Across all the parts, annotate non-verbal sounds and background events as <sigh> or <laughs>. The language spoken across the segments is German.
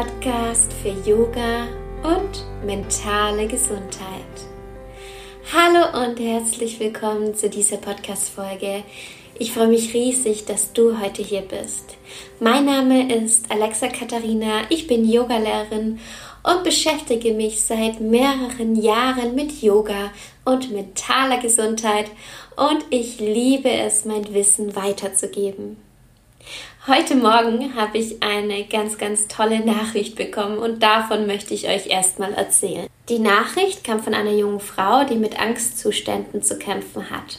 Podcast für Yoga und mentale Gesundheit. Hallo und herzlich willkommen zu dieser Podcast-Folge. Ich freue mich riesig, dass du heute hier bist. Mein Name ist Alexa Katharina, ich bin Yogalehrerin und beschäftige mich seit mehreren Jahren mit Yoga und mentaler Gesundheit und ich liebe es, mein Wissen weiterzugeben. Heute Morgen habe ich eine ganz, ganz tolle Nachricht bekommen und davon möchte ich euch erstmal erzählen. Die Nachricht kam von einer jungen Frau, die mit Angstzuständen zu kämpfen hat.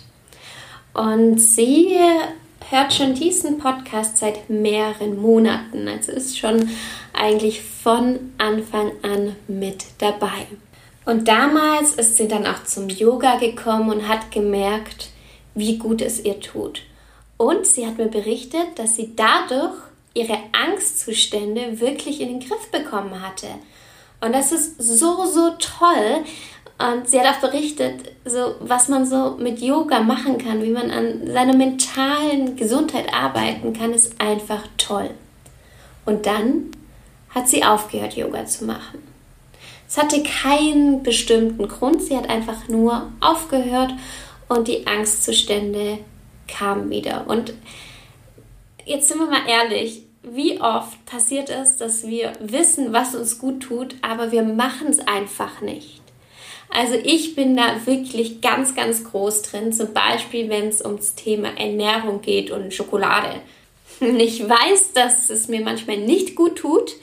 Und sie hört schon diesen Podcast seit mehreren Monaten, also ist schon eigentlich von Anfang an mit dabei. Und damals ist sie dann auch zum Yoga gekommen und hat gemerkt, wie gut es ihr tut. Und sie hat mir berichtet, dass sie dadurch ihre Angstzustände wirklich in den Griff bekommen hatte. Und das ist so, so toll. Und sie hat auch berichtet, so, was man so mit Yoga machen kann, wie man an seiner mentalen Gesundheit arbeiten kann, ist einfach toll. Und dann hat sie aufgehört, Yoga zu machen. Es hatte keinen bestimmten Grund, sie hat einfach nur aufgehört und die Angstzustände kam wieder. Und jetzt sind wir mal ehrlich, wie oft passiert es, dass wir wissen, was uns gut tut, aber wir machen es einfach nicht. Also ich bin da wirklich ganz, ganz groß drin, zum Beispiel wenn es ums Thema Ernährung geht und Schokolade. Ich weiß, dass es mir manchmal nicht gut tut,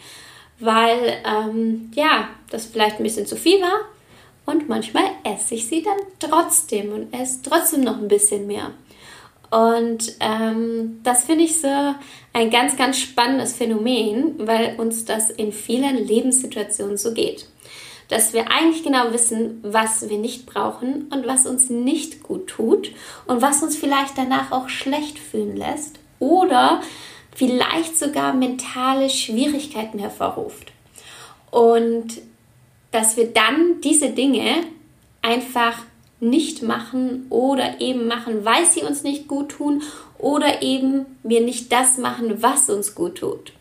weil ähm, ja, das vielleicht ein bisschen zu viel war. Und manchmal esse ich sie dann trotzdem und esse trotzdem noch ein bisschen mehr. Und ähm, das finde ich so ein ganz, ganz spannendes Phänomen, weil uns das in vielen Lebenssituationen so geht. Dass wir eigentlich genau wissen, was wir nicht brauchen und was uns nicht gut tut und was uns vielleicht danach auch schlecht fühlen lässt oder vielleicht sogar mentale Schwierigkeiten hervorruft. Und dass wir dann diese Dinge einfach nicht machen oder eben machen, weil sie uns nicht gut tun oder eben wir nicht das machen, was uns gut tut.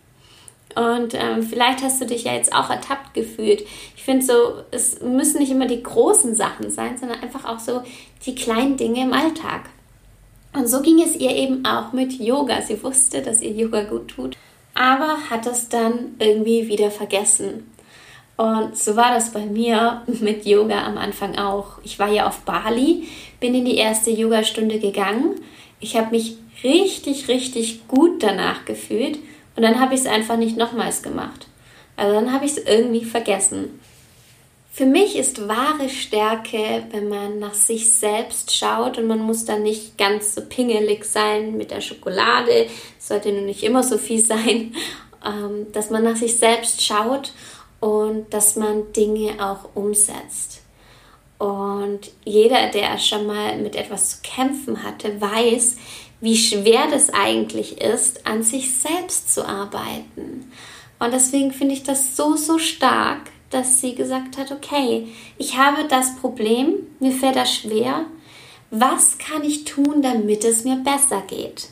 Und ähm, vielleicht hast du dich ja jetzt auch ertappt gefühlt. Ich finde so, es müssen nicht immer die großen Sachen sein, sondern einfach auch so die kleinen Dinge im Alltag. Und so ging es ihr eben auch mit Yoga. Sie wusste, dass ihr Yoga gut tut, aber hat es dann irgendwie wieder vergessen. Und so war das bei mir mit Yoga am Anfang auch. Ich war ja auf Bali, bin in die erste Yogastunde gegangen. Ich habe mich richtig, richtig gut danach gefühlt und dann habe ich es einfach nicht nochmals gemacht. Also dann habe ich es irgendwie vergessen. Für mich ist wahre Stärke, wenn man nach sich selbst schaut und man muss dann nicht ganz so pingelig sein mit der Schokolade, sollte nur nicht immer so viel <laughs> sein, ähm, dass man nach sich selbst schaut und dass man Dinge auch umsetzt. Und jeder, der schon mal mit etwas zu kämpfen hatte, weiß, wie schwer das eigentlich ist, an sich selbst zu arbeiten. Und deswegen finde ich das so, so stark, dass sie gesagt hat, okay, ich habe das Problem, mir fällt das schwer. Was kann ich tun, damit es mir besser geht?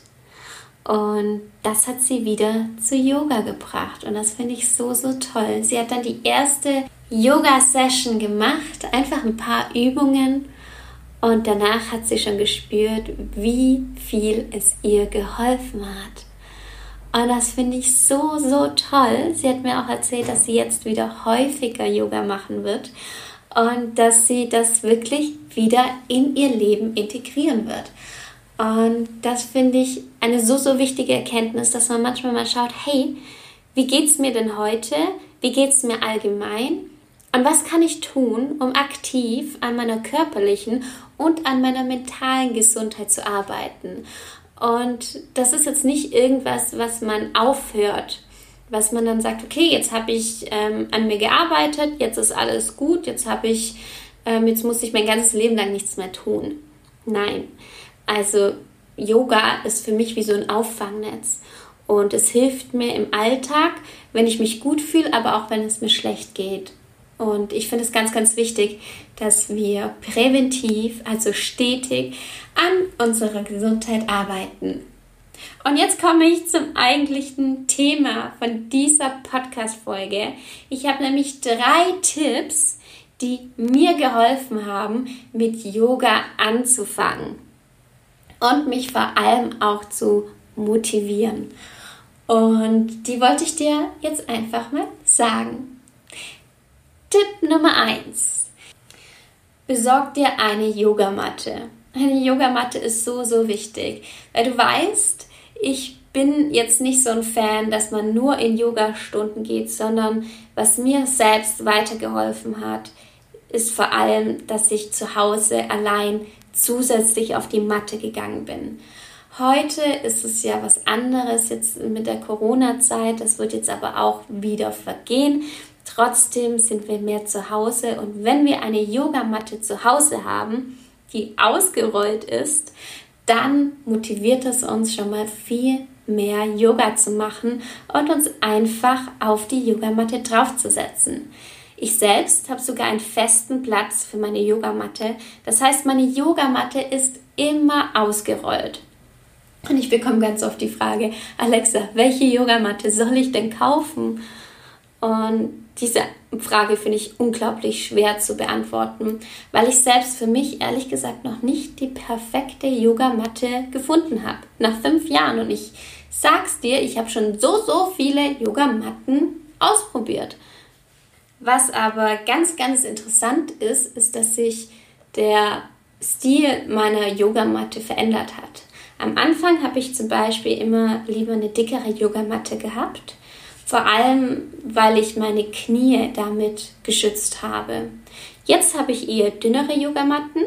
Und das hat sie wieder zu Yoga gebracht. Und das finde ich so, so toll. Sie hat dann die erste Yoga-Session gemacht, einfach ein paar Übungen. Und danach hat sie schon gespürt, wie viel es ihr geholfen hat. Und das finde ich so, so toll. Sie hat mir auch erzählt, dass sie jetzt wieder häufiger Yoga machen wird und dass sie das wirklich wieder in ihr Leben integrieren wird. Und das finde ich eine so, so wichtige Erkenntnis, dass man manchmal mal schaut, hey, wie geht es mir denn heute? Wie geht es mir allgemein? Und was kann ich tun, um aktiv an meiner körperlichen und an meiner mentalen Gesundheit zu arbeiten? Und das ist jetzt nicht irgendwas, was man aufhört, was man dann sagt, okay, jetzt habe ich ähm, an mir gearbeitet, jetzt ist alles gut, jetzt habe ich, ähm, jetzt muss ich mein ganzes Leben lang nichts mehr tun. Nein, also Yoga ist für mich wie so ein Auffangnetz. Und es hilft mir im Alltag, wenn ich mich gut fühle, aber auch wenn es mir schlecht geht. Und ich finde es ganz, ganz wichtig, dass wir präventiv, also stetig an unserer Gesundheit arbeiten. Und jetzt komme ich zum eigentlichen Thema von dieser Podcast-Folge. Ich habe nämlich drei Tipps, die mir geholfen haben, mit Yoga anzufangen und mich vor allem auch zu motivieren. Und die wollte ich dir jetzt einfach mal sagen. Tipp Nummer 1. Besorg dir eine Yogamatte. Eine Yogamatte ist so, so wichtig, weil du weißt, ich bin jetzt nicht so ein Fan, dass man nur in Yoga-Stunden geht, sondern was mir selbst weitergeholfen hat, ist vor allem, dass ich zu Hause allein zusätzlich auf die Matte gegangen bin. Heute ist es ja was anderes jetzt mit der Corona-Zeit. Das wird jetzt aber auch wieder vergehen. Trotzdem sind wir mehr zu Hause und wenn wir eine Yogamatte zu Hause haben, die ausgerollt ist, dann motiviert es uns schon mal viel mehr Yoga zu machen und uns einfach auf die Yogamatte draufzusetzen. Ich selbst habe sogar einen festen Platz für meine Yogamatte. Das heißt, meine Yogamatte ist immer ausgerollt. Und ich bekomme ganz oft die Frage, Alexa, welche Yogamatte soll ich denn kaufen? Und diese Frage finde ich unglaublich schwer zu beantworten, weil ich selbst für mich ehrlich gesagt noch nicht die perfekte Yogamatte gefunden habe. Nach fünf Jahren. Und ich sag's dir, ich habe schon so, so viele Yogamatten ausprobiert. Was aber ganz, ganz interessant ist, ist, dass sich der Stil meiner Yogamatte verändert hat. Am Anfang habe ich zum Beispiel immer lieber eine dickere Yogamatte gehabt, vor allem weil ich meine Knie damit geschützt habe. Jetzt habe ich eher dünnere Yogamatten,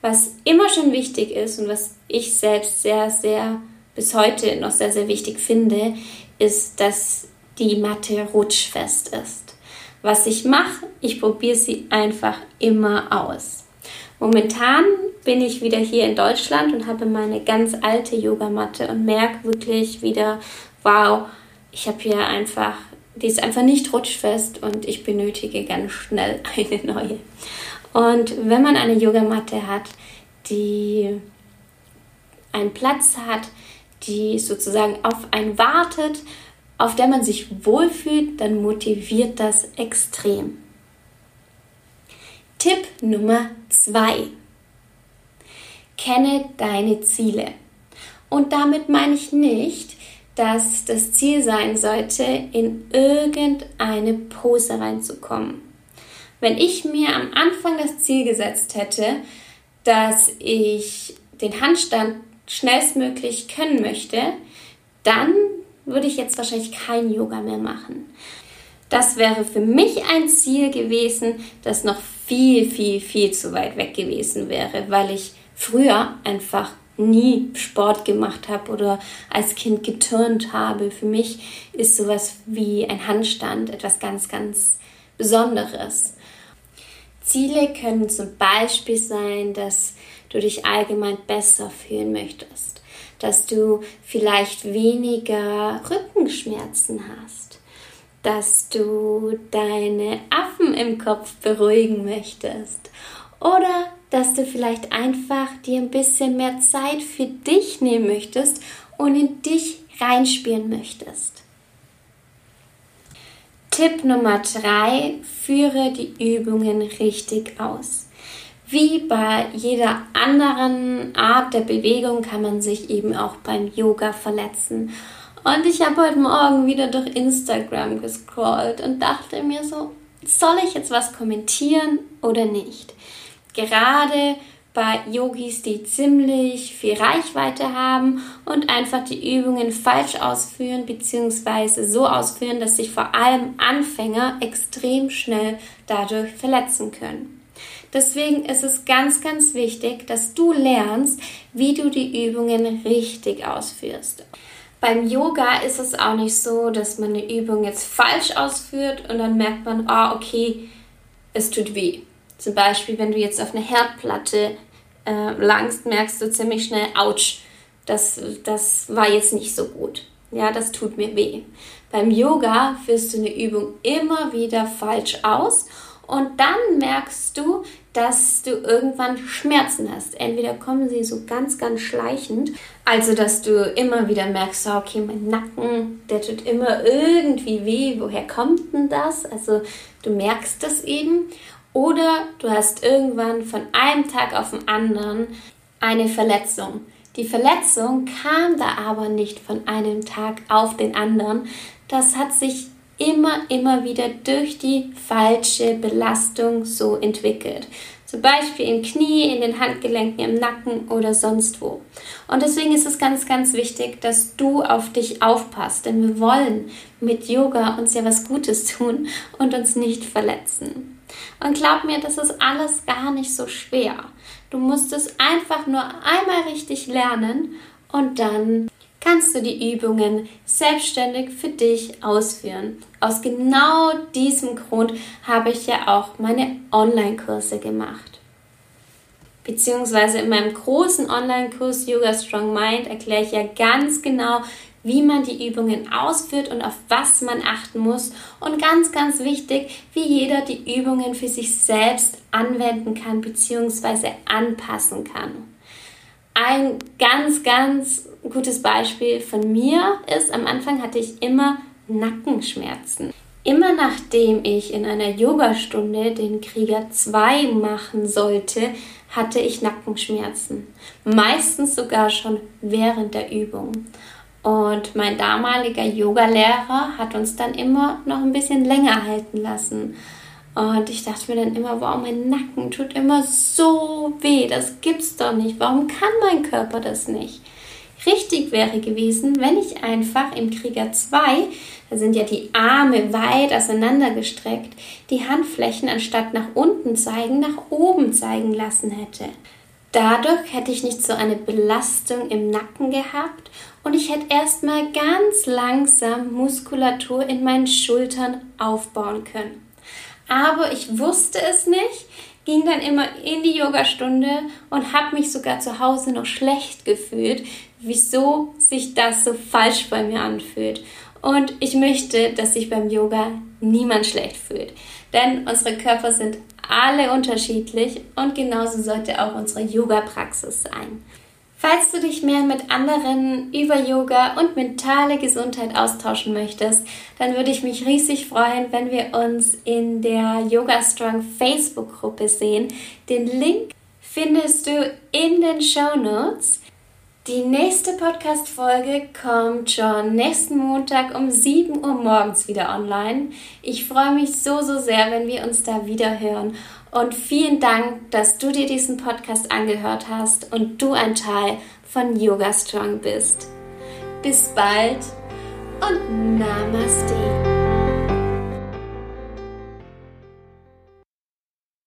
was immer schon wichtig ist und was ich selbst sehr, sehr bis heute noch sehr, sehr wichtig finde, ist, dass die Matte rutschfest ist. Was ich mache, ich probiere sie einfach immer aus. Momentan bin ich wieder hier in Deutschland und habe meine ganz alte Yogamatte und merke wirklich wieder, wow, ich habe hier einfach, die ist einfach nicht rutschfest und ich benötige ganz schnell <laughs> eine neue. Und wenn man eine Yogamatte hat, die einen Platz hat, die sozusagen auf einen wartet, auf der man sich wohlfühlt, dann motiviert das extrem. Tipp Nummer zwei: Kenne deine Ziele. Und damit meine ich nicht, dass das Ziel sein sollte, in irgendeine Pose reinzukommen. Wenn ich mir am Anfang das Ziel gesetzt hätte, dass ich den Handstand schnellstmöglich können möchte, dann würde ich jetzt wahrscheinlich kein Yoga mehr machen. Das wäre für mich ein Ziel gewesen, das noch viel, viel, viel zu weit weg gewesen wäre, weil ich früher einfach nie Sport gemacht habe oder als Kind geturnt habe. Für mich ist sowas wie ein Handstand etwas ganz, ganz Besonderes. Ziele können zum Beispiel sein, dass du dich allgemein besser fühlen möchtest, dass du vielleicht weniger Rückenschmerzen hast, dass du deine Affen im Kopf beruhigen möchtest oder dass du vielleicht einfach dir ein bisschen mehr Zeit für dich nehmen möchtest und in dich reinspielen möchtest. Tipp Nummer drei: Führe die Übungen richtig aus. Wie bei jeder anderen Art der Bewegung kann man sich eben auch beim Yoga verletzen. Und ich habe heute Morgen wieder durch Instagram gescrollt und dachte mir so, soll ich jetzt was kommentieren oder nicht? Gerade bei Yogis, die ziemlich viel Reichweite haben und einfach die Übungen falsch ausführen bzw. so ausführen, dass sich vor allem Anfänger extrem schnell dadurch verletzen können. Deswegen ist es ganz, ganz wichtig, dass du lernst, wie du die Übungen richtig ausführst. Beim Yoga ist es auch nicht so, dass man eine Übung jetzt falsch ausführt und dann merkt man, oh, okay, es tut weh. Zum Beispiel, wenn du jetzt auf eine Herdplatte äh, langst, merkst du ziemlich schnell, ouch, das, das war jetzt nicht so gut. Ja, das tut mir weh. Beim Yoga führst du eine Übung immer wieder falsch aus und dann merkst du, dass du irgendwann Schmerzen hast. Entweder kommen sie so ganz, ganz schleichend, also dass du immer wieder merkst, okay, mein Nacken, der tut immer irgendwie weh. Woher kommt denn das? Also du merkst das eben. Oder du hast irgendwann von einem Tag auf den anderen eine Verletzung. Die Verletzung kam da aber nicht von einem Tag auf den anderen. Das hat sich immer, immer wieder durch die falsche Belastung so entwickelt. Zum Beispiel im Knie, in den Handgelenken, im Nacken oder sonst wo. Und deswegen ist es ganz, ganz wichtig, dass du auf dich aufpasst, denn wir wollen mit Yoga uns ja was Gutes tun und uns nicht verletzen. Und glaub mir, das ist alles gar nicht so schwer. Du musst es einfach nur einmal richtig lernen und dann kannst du die Übungen selbstständig für dich ausführen. Aus genau diesem Grund habe ich ja auch meine Online-Kurse gemacht. Beziehungsweise in meinem großen Online-Kurs Yoga Strong Mind erkläre ich ja ganz genau, wie man die Übungen ausführt und auf was man achten muss. Und ganz, ganz wichtig, wie jeder die Übungen für sich selbst anwenden kann bzw. anpassen kann. Ein ganz, ganz gutes Beispiel von mir ist, am Anfang hatte ich immer Nackenschmerzen. Immer nachdem ich in einer Yogastunde den Krieger 2 machen sollte, hatte ich Nackenschmerzen. Meistens sogar schon während der Übung. Und mein damaliger Yogalehrer hat uns dann immer noch ein bisschen länger halten lassen. Und ich dachte mir dann immer, wow, mein Nacken tut immer so weh, das gibt's doch nicht. Warum kann mein Körper das nicht? Richtig wäre gewesen, wenn ich einfach im Krieger 2, da sind ja die Arme weit auseinandergestreckt, die Handflächen anstatt nach unten zeigen, nach oben zeigen lassen hätte. Dadurch hätte ich nicht so eine Belastung im Nacken gehabt und ich hätte erstmal ganz langsam Muskulatur in meinen Schultern aufbauen können aber ich wusste es nicht, ging dann immer in die Yogastunde und habe mich sogar zu Hause noch schlecht gefühlt, wieso sich das so falsch bei mir anfühlt. Und ich möchte, dass sich beim Yoga niemand schlecht fühlt. Denn unsere Körper sind alle unterschiedlich und genauso sollte auch unsere Yoga-Praxis sein. Falls du dich mehr mit anderen über Yoga und mentale Gesundheit austauschen möchtest, dann würde ich mich riesig freuen, wenn wir uns in der Yoga Strong Facebook-Gruppe sehen. Den Link findest du in den Show Notes. Die nächste Podcast-Folge kommt schon nächsten Montag um 7 Uhr morgens wieder online. Ich freue mich so, so sehr, wenn wir uns da wieder hören. Und vielen Dank, dass du dir diesen Podcast angehört hast und du ein Teil von Yoga Strong bist. Bis bald und Namaste.